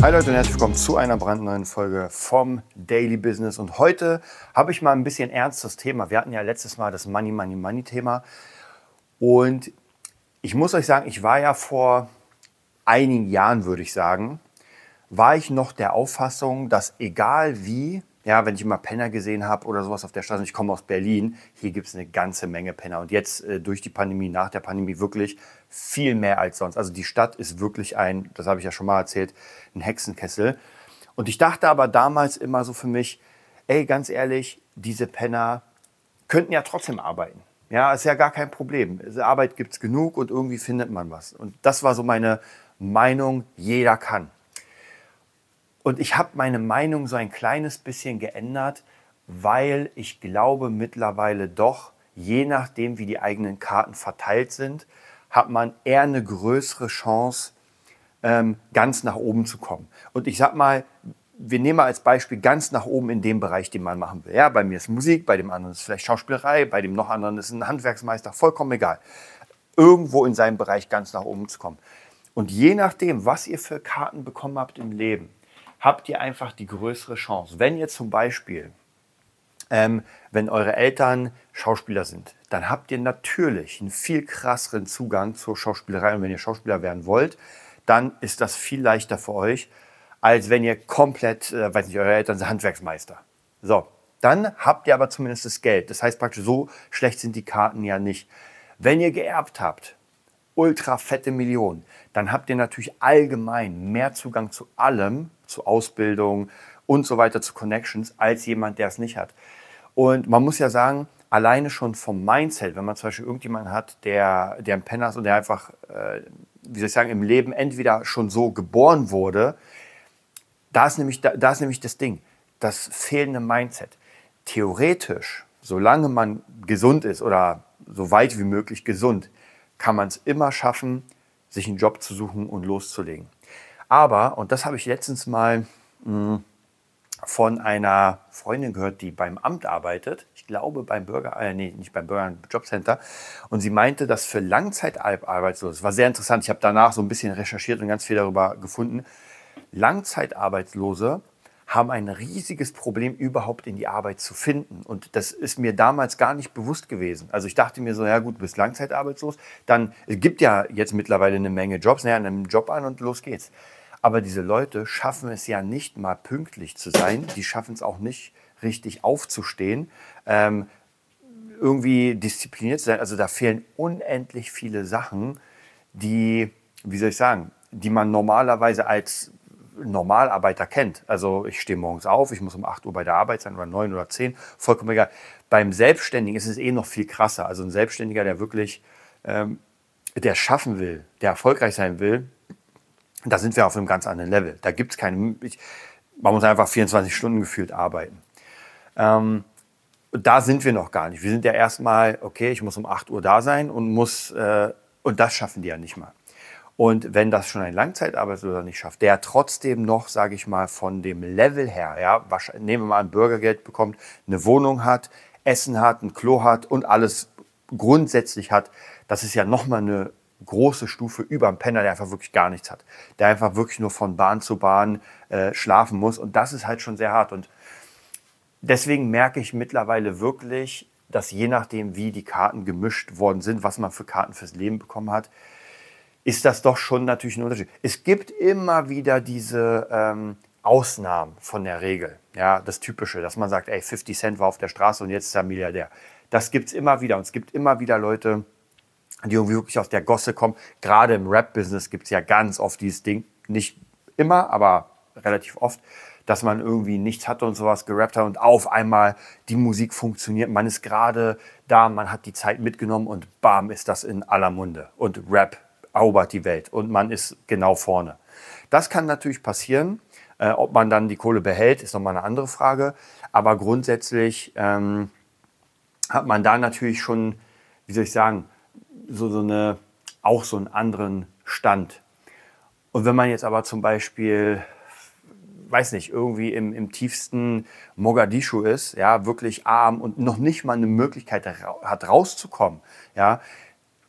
Hi Leute und herzlich willkommen zu einer brandneuen Folge vom Daily Business. Und heute habe ich mal ein bisschen ernstes Thema. Wir hatten ja letztes Mal das Money, Money, Money Thema. Und ich muss euch sagen, ich war ja vor einigen Jahren, würde ich sagen, war ich noch der Auffassung, dass egal wie, ja, wenn ich immer Penner gesehen habe oder sowas auf der Straße, ich komme aus Berlin, hier gibt es eine ganze Menge Penner. Und jetzt äh, durch die Pandemie, nach der Pandemie wirklich viel mehr als sonst. Also die Stadt ist wirklich ein, das habe ich ja schon mal erzählt, ein Hexenkessel. Und ich dachte aber damals immer so für mich, ey, ganz ehrlich, diese Penner könnten ja trotzdem arbeiten. Ja, ist ja gar kein Problem. Arbeit gibt es genug und irgendwie findet man was. Und das war so meine Meinung, jeder kann. Und ich habe meine Meinung so ein kleines bisschen geändert, weil ich glaube mittlerweile doch, je nachdem, wie die eigenen Karten verteilt sind, hat man eher eine größere Chance, ähm, ganz nach oben zu kommen. Und ich sag mal, wir nehmen mal als Beispiel ganz nach oben in dem Bereich, den man machen will. Ja, bei mir ist Musik, bei dem anderen ist vielleicht Schauspielerei, bei dem noch anderen ist ein Handwerksmeister, vollkommen egal. Irgendwo in seinem Bereich ganz nach oben zu kommen. Und je nachdem, was ihr für Karten bekommen habt im Leben, habt ihr einfach die größere Chance. Wenn ihr zum Beispiel, ähm, wenn eure Eltern Schauspieler sind, dann habt ihr natürlich einen viel krasseren Zugang zur Schauspielerei. Und wenn ihr Schauspieler werden wollt, dann ist das viel leichter für euch, als wenn ihr komplett, äh, weiß nicht, eure Eltern sind Handwerksmeister. So, dann habt ihr aber zumindest das Geld. Das heißt praktisch, so schlecht sind die Karten ja nicht. Wenn ihr geerbt habt, ultra fette Millionen, dann habt ihr natürlich allgemein mehr Zugang zu allem, zu Ausbildung und so weiter, zu Connections, als jemand, der es nicht hat. Und man muss ja sagen, alleine schon vom Mindset, wenn man zum Beispiel irgendjemanden hat, der, der ein Penner ist und der einfach, äh, wie soll ich sagen, im Leben entweder schon so geboren wurde, da ist nämlich, da, da ist nämlich das Ding, das fehlende Mindset. Theoretisch, solange man gesund ist oder so weit wie möglich gesund, kann man es immer schaffen, sich einen Job zu suchen und loszulegen. Aber, und das habe ich letztens mal mh, hm, von einer Freundin gehört, die beim Amt arbeitet, ich glaube beim Bürger, äh, nee, nicht beim Bürger, Jobcenter, und sie meinte, dass für Langzeitarbeitslose, war sehr interessant, ich habe danach so ein bisschen recherchiert und ganz viel darüber gefunden, Langzeitarbeitslose haben ein riesiges Problem, überhaupt in die Arbeit zu finden. Und das ist mir damals gar nicht bewusst gewesen. Also ich dachte mir so, ja gut, du bist langzeitarbeitslos, dann es gibt ja jetzt mittlerweile eine Menge Jobs, naja, einen Job an und los geht's. Aber diese Leute schaffen es ja nicht mal pünktlich zu sein, die schaffen es auch nicht richtig aufzustehen, ähm, irgendwie diszipliniert zu sein. Also da fehlen unendlich viele Sachen, die, wie soll ich sagen, die man normalerweise als Normalarbeiter kennt. Also ich stehe morgens auf, ich muss um 8 Uhr bei der Arbeit sein oder 9 oder 10, vollkommen egal. Beim Selbstständigen ist es eh noch viel krasser. Also ein Selbstständiger, der wirklich, ähm, der schaffen will, der erfolgreich sein will, da sind wir auf einem ganz anderen Level. Da gibt es keine, ich, man muss einfach 24 Stunden gefühlt arbeiten. Ähm, da sind wir noch gar nicht. Wir sind ja erstmal, okay, ich muss um 8 Uhr da sein und muss, äh, und das schaffen die ja nicht mal. Und wenn das schon ein Langzeitarbeitsloser nicht schafft, der trotzdem noch, sage ich mal, von dem Level her, ja, nehmen wir mal ein Bürgergeld bekommt, eine Wohnung hat, Essen hat, ein Klo hat und alles grundsätzlich hat, das ist ja nochmal eine große Stufe über einen Penner, der einfach wirklich gar nichts hat. Der einfach wirklich nur von Bahn zu Bahn äh, schlafen muss. Und das ist halt schon sehr hart. Und deswegen merke ich mittlerweile wirklich, dass je nachdem, wie die Karten gemischt worden sind, was man für Karten fürs Leben bekommen hat, ist das doch schon natürlich ein Unterschied. Es gibt immer wieder diese ähm, Ausnahmen von der Regel. Ja, das Typische, dass man sagt, ey, 50 Cent war auf der Straße und jetzt ist er Milliardär. Das gibt es immer wieder. Und es gibt immer wieder Leute, die irgendwie wirklich aus der Gosse kommen. Gerade im Rap-Business gibt es ja ganz oft dieses Ding, nicht immer, aber relativ oft, dass man irgendwie nichts hatte und sowas gerappt hat und auf einmal die Musik funktioniert. Man ist gerade da, man hat die Zeit mitgenommen und bam, ist das in aller Munde. Und Rap erobert die Welt und man ist genau vorne. Das kann natürlich passieren. Äh, ob man dann die Kohle behält, ist nochmal eine andere Frage. Aber grundsätzlich ähm, hat man da natürlich schon, wie soll ich sagen, so, so eine, auch so einen anderen Stand. Und wenn man jetzt aber zum Beispiel, weiß nicht, irgendwie im, im tiefsten Mogadischu ist, ja, wirklich arm und noch nicht mal eine Möglichkeit hat rauszukommen, ja,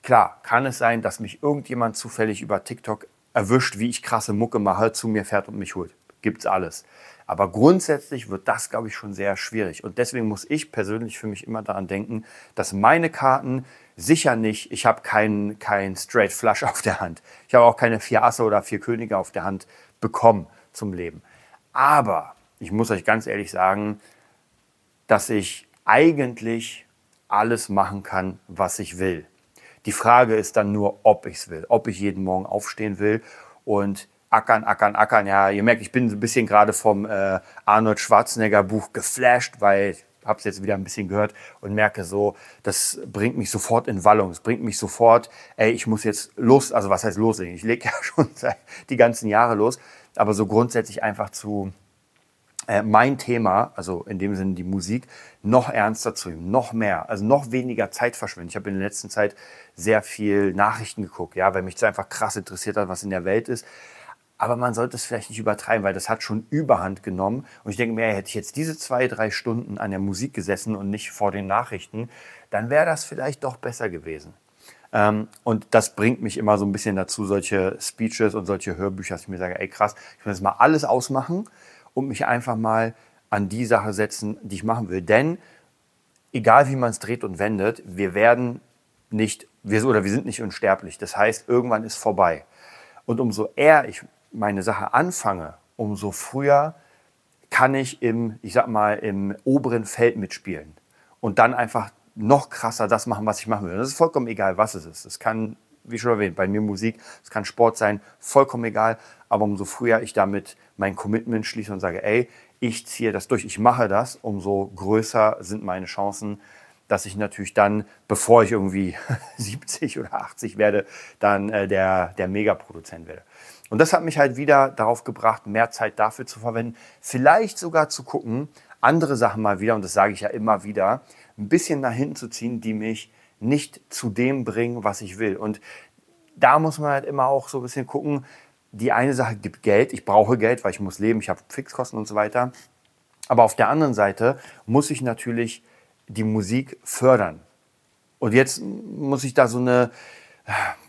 klar, kann es sein, dass mich irgendjemand zufällig über TikTok erwischt, wie ich krasse Mucke mache, zu mir fährt und mich holt. Gibt's alles. Aber grundsätzlich wird das, glaube ich, schon sehr schwierig. Und deswegen muss ich persönlich für mich immer daran denken, dass meine Karten sicher nicht, ich habe keinen kein Straight Flush auf der Hand. Ich habe auch keine vier Asse oder vier Könige auf der Hand bekommen zum Leben. Aber ich muss euch ganz ehrlich sagen, dass ich eigentlich alles machen kann, was ich will. Die Frage ist dann nur, ob ich es will, ob ich jeden Morgen aufstehen will und ackern, ackern, ackern. Ja, ihr merkt, ich bin ein bisschen gerade vom äh, Arnold Schwarzenegger Buch geflasht, weil ich habe es jetzt wieder ein bisschen gehört und merke so, das bringt mich sofort in Wallung. Es bringt mich sofort, ey, ich muss jetzt los, also was heißt loslegen? Ich lege ja schon die ganzen Jahre los, aber so grundsätzlich einfach zu äh, mein Thema, also in dem Sinne die Musik, noch ernster zu nehmen, noch mehr, also noch weniger Zeit verschwenden. Ich habe in der letzten Zeit sehr viel Nachrichten geguckt, ja, weil mich das einfach krass interessiert hat, was in der Welt ist. Aber man sollte es vielleicht nicht übertreiben, weil das hat schon Überhand genommen. Und ich denke mir, hätte ich jetzt diese zwei, drei Stunden an der Musik gesessen und nicht vor den Nachrichten, dann wäre das vielleicht doch besser gewesen. Ähm, und das bringt mich immer so ein bisschen dazu, solche Speeches und solche Hörbücher, dass ich mir sage, ey krass, ich will jetzt mal alles ausmachen und mich einfach mal an die Sache setzen, die ich machen will. Denn egal wie man es dreht und wendet, wir werden nicht, wir, oder wir sind nicht unsterblich. Das heißt, irgendwann ist vorbei. Und umso eher ich meine Sache anfange, umso früher kann ich im, ich sag mal, im oberen Feld mitspielen. Und dann einfach noch krasser das machen, was ich machen will. das ist vollkommen egal, was es ist. Es kann, wie schon erwähnt, bei mir Musik, es kann Sport sein, vollkommen egal. Aber umso früher ich damit mein Commitment schließe und sage, ey, ich ziehe das durch, ich mache das, umso größer sind meine Chancen, dass ich natürlich dann, bevor ich irgendwie 70 oder 80 werde, dann äh, der, der Megaproduzent werde. Und das hat mich halt wieder darauf gebracht, mehr Zeit dafür zu verwenden, vielleicht sogar zu gucken, andere Sachen mal wieder, und das sage ich ja immer wieder, ein bisschen nach hinten zu ziehen, die mich nicht zu dem bringen, was ich will. Und da muss man halt immer auch so ein bisschen gucken, die eine Sache gibt Geld, ich brauche Geld, weil ich muss leben, ich habe Fixkosten und so weiter. Aber auf der anderen Seite muss ich natürlich die Musik fördern. Und jetzt muss ich da so eine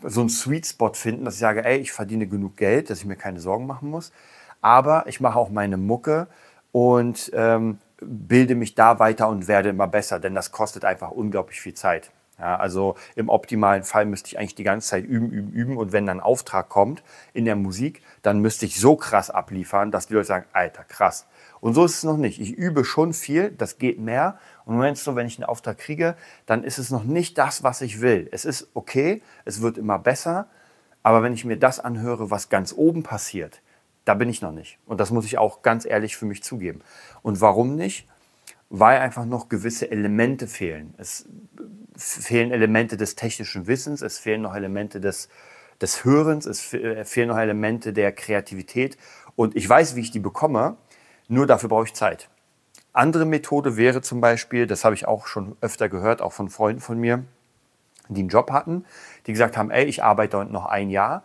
so einen Sweet Spot finden, dass ich sage, ey, ich verdiene genug Geld, dass ich mir keine Sorgen machen muss. Aber ich mache auch meine Mucke und ähm, bilde mich da weiter und werde immer besser, denn das kostet einfach unglaublich viel Zeit. Ja, also im optimalen Fall müsste ich eigentlich die ganze Zeit üben, üben, üben. Und wenn dann Auftrag kommt in der Musik, dann müsste ich so krass abliefern, dass die Leute sagen, Alter, krass. Und so ist es noch nicht. Ich übe schon viel, das geht mehr. Und im so, wenn ich einen Auftrag kriege, dann ist es noch nicht das, was ich will. Es ist okay, es wird immer besser. Aber wenn ich mir das anhöre, was ganz oben passiert, da bin ich noch nicht. Und das muss ich auch ganz ehrlich für mich zugeben. Und warum nicht? Weil einfach noch gewisse Elemente fehlen. Es fehlen Elemente des technischen Wissens, es fehlen noch Elemente des, des Hörens, es fehlen noch Elemente der Kreativität. Und ich weiß, wie ich die bekomme, nur dafür brauche ich Zeit. Andere Methode wäre zum Beispiel, das habe ich auch schon öfter gehört, auch von Freunden von mir, die einen Job hatten, die gesagt haben, ey, ich arbeite noch ein Jahr,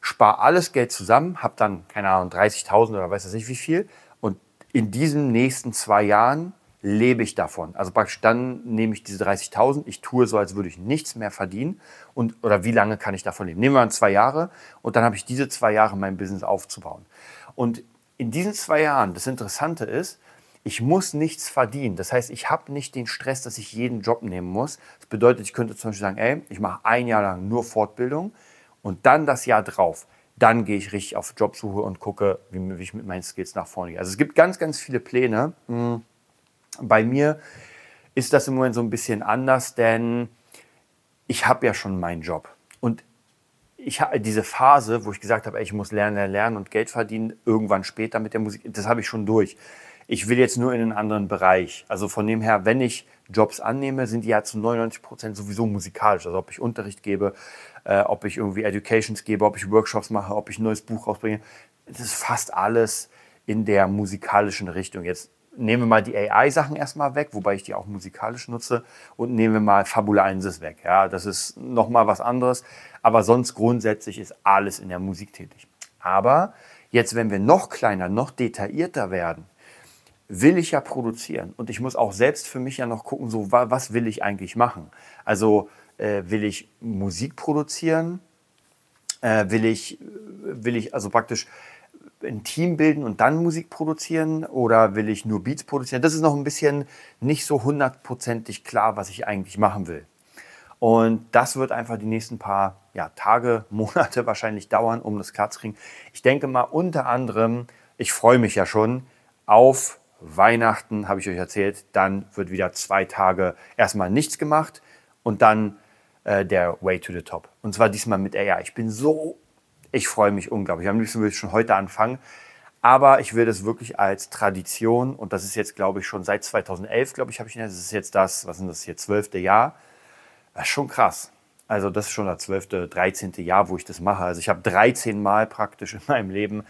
spare alles Geld zusammen, habe dann, keine Ahnung, 30.000 oder weiß ich wie viel. Und in diesen nächsten zwei Jahren lebe ich davon. Also praktisch dann nehme ich diese 30.000, ich tue so, als würde ich nichts mehr verdienen. Und, oder wie lange kann ich davon leben? Nehmen wir mal zwei Jahre und dann habe ich diese zwei Jahre mein Business aufzubauen. Und in diesen zwei Jahren, das Interessante ist, ich muss nichts verdienen. Das heißt, ich habe nicht den Stress, dass ich jeden Job nehmen muss. Das bedeutet, ich könnte zum Beispiel sagen, ey, ich mache ein Jahr lang nur Fortbildung und dann das Jahr drauf. Dann gehe ich richtig auf Jobsuche und gucke, wie, wie ich mit meinen Skills nach vorne gehe. Also es gibt ganz, ganz viele Pläne. Bei mir ist das im Moment so ein bisschen anders, denn ich habe ja schon meinen Job. Und ich habe diese Phase, wo ich gesagt habe, ich muss lernen, lernen und Geld verdienen, irgendwann später mit der Musik, das habe ich schon durch. Ich will jetzt nur in einen anderen Bereich. Also von dem her, wenn ich Jobs annehme, sind die ja zu 99 Prozent sowieso musikalisch. Also ob ich Unterricht gebe, äh, ob ich irgendwie Educations gebe, ob ich Workshops mache, ob ich ein neues Buch rausbringe. Das ist fast alles in der musikalischen Richtung. Jetzt nehmen wir mal die AI-Sachen erstmal weg, wobei ich die auch musikalisch nutze, und nehmen wir mal Fabula 1 weg. Ja, das ist nochmal was anderes, aber sonst grundsätzlich ist alles in der Musik tätig. Aber jetzt, wenn wir noch kleiner, noch detaillierter werden, will ich ja produzieren und ich muss auch selbst für mich ja noch gucken, so was will ich eigentlich machen. Also äh, will ich Musik produzieren, äh, will ich, will ich also praktisch ein Team bilden und dann Musik produzieren oder will ich nur Beats produzieren? Das ist noch ein bisschen nicht so hundertprozentig klar, was ich eigentlich machen will. Und das wird einfach die nächsten paar ja, Tage, Monate wahrscheinlich dauern, um das klar zu kriegen. Ich denke mal unter anderem, ich freue mich ja schon auf Weihnachten, habe ich euch erzählt. Dann wird wieder zwei Tage erstmal nichts gemacht und dann äh, der Way to the Top. Und zwar diesmal mit AI. Ich bin so ich freue mich unglaublich. Am liebsten würde ich schon heute anfangen. Aber ich will das wirklich als Tradition und das ist jetzt, glaube ich, schon seit 2011, glaube ich, habe ich, das ist jetzt das, was sind das hier, zwölfte Jahr. Das ist schon krass. Also das ist schon das zwölfte, dreizehnte Jahr, wo ich das mache. Also ich habe 13 Mal praktisch in meinem Leben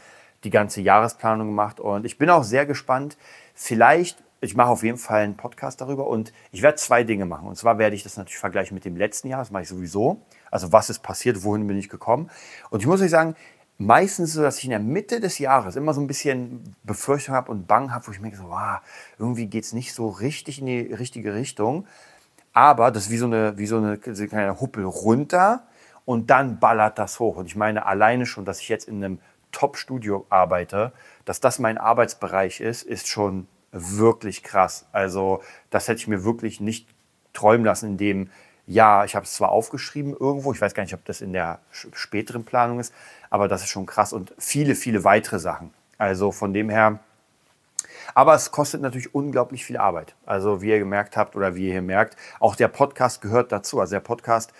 die ganze Jahresplanung gemacht und ich bin auch sehr gespannt. Vielleicht, ich mache auf jeden Fall einen Podcast darüber und ich werde zwei Dinge machen. Und zwar werde ich das natürlich vergleichen mit dem letzten Jahr, das mache ich sowieso. Also was ist passiert, wohin bin ich gekommen? Und ich muss euch sagen, meistens so, dass ich in der Mitte des Jahres immer so ein bisschen Befürchtung habe und Bang habe, wo ich mir so, wow, irgendwie geht es nicht so richtig in die richtige Richtung. Aber das ist wie so eine, wie so eine, kleine Huppel runter und dann ballert das hoch. Und ich meine alleine schon, dass ich jetzt in einem Top-Studio arbeite, dass das mein Arbeitsbereich ist, ist schon wirklich krass. Also das hätte ich mir wirklich nicht träumen lassen, in dem ja, ich habe es zwar aufgeschrieben irgendwo, ich weiß gar nicht, ob das in der späteren Planung ist, aber das ist schon krass und viele, viele weitere Sachen. Also von dem her, aber es kostet natürlich unglaublich viel Arbeit. Also wie ihr gemerkt habt oder wie ihr hier merkt, auch der Podcast gehört dazu. Also der Podcast,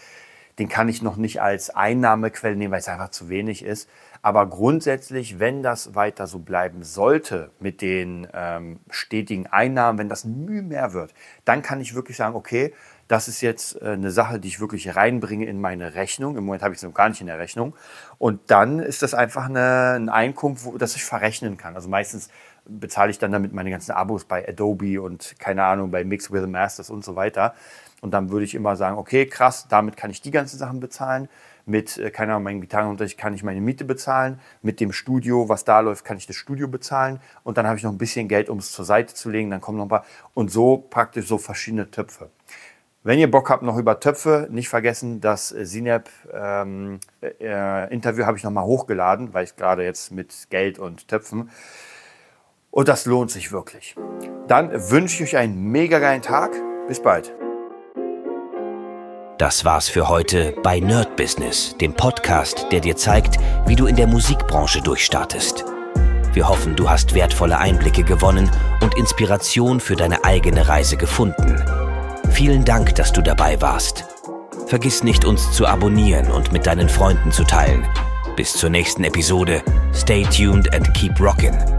den kann ich noch nicht als Einnahmequelle nehmen, weil es einfach zu wenig ist. Aber grundsätzlich, wenn das weiter so bleiben sollte mit den ähm, stetigen Einnahmen, wenn das Mühe mehr wird, dann kann ich wirklich sagen, okay, das ist jetzt äh, eine Sache, die ich wirklich reinbringe in meine Rechnung. Im Moment habe ich es noch gar nicht in der Rechnung. Und dann ist das einfach eine, ein Einkunft, wo, das ich verrechnen kann. Also meistens bezahle ich dann damit meine ganzen Abos bei Adobe und keine Ahnung, bei Mix with the Masters und so weiter. Und dann würde ich immer sagen, okay, krass, damit kann ich die ganzen Sachen bezahlen. Mit, äh, keine Ahnung, meinem Gitarrenunterricht kann ich meine Miete bezahlen. Mit dem Studio, was da läuft, kann ich das Studio bezahlen. Und dann habe ich noch ein bisschen Geld, um es zur Seite zu legen. Dann kommen noch ein paar. Und so praktisch so verschiedene Töpfe. Wenn ihr Bock habt noch über Töpfe, nicht vergessen, das Sinep ähm, äh, Interview habe ich nochmal hochgeladen, weil ich gerade jetzt mit Geld und Töpfen. Und das lohnt sich wirklich. Dann wünsche ich euch einen mega geilen Tag. Bis bald. Das war's für heute bei Nerd Business, dem Podcast, der dir zeigt, wie du in der Musikbranche durchstartest. Wir hoffen, du hast wertvolle Einblicke gewonnen und Inspiration für deine eigene Reise gefunden. Vielen Dank, dass du dabei warst. Vergiss nicht, uns zu abonnieren und mit deinen Freunden zu teilen. Bis zur nächsten Episode. Stay tuned and keep rockin'.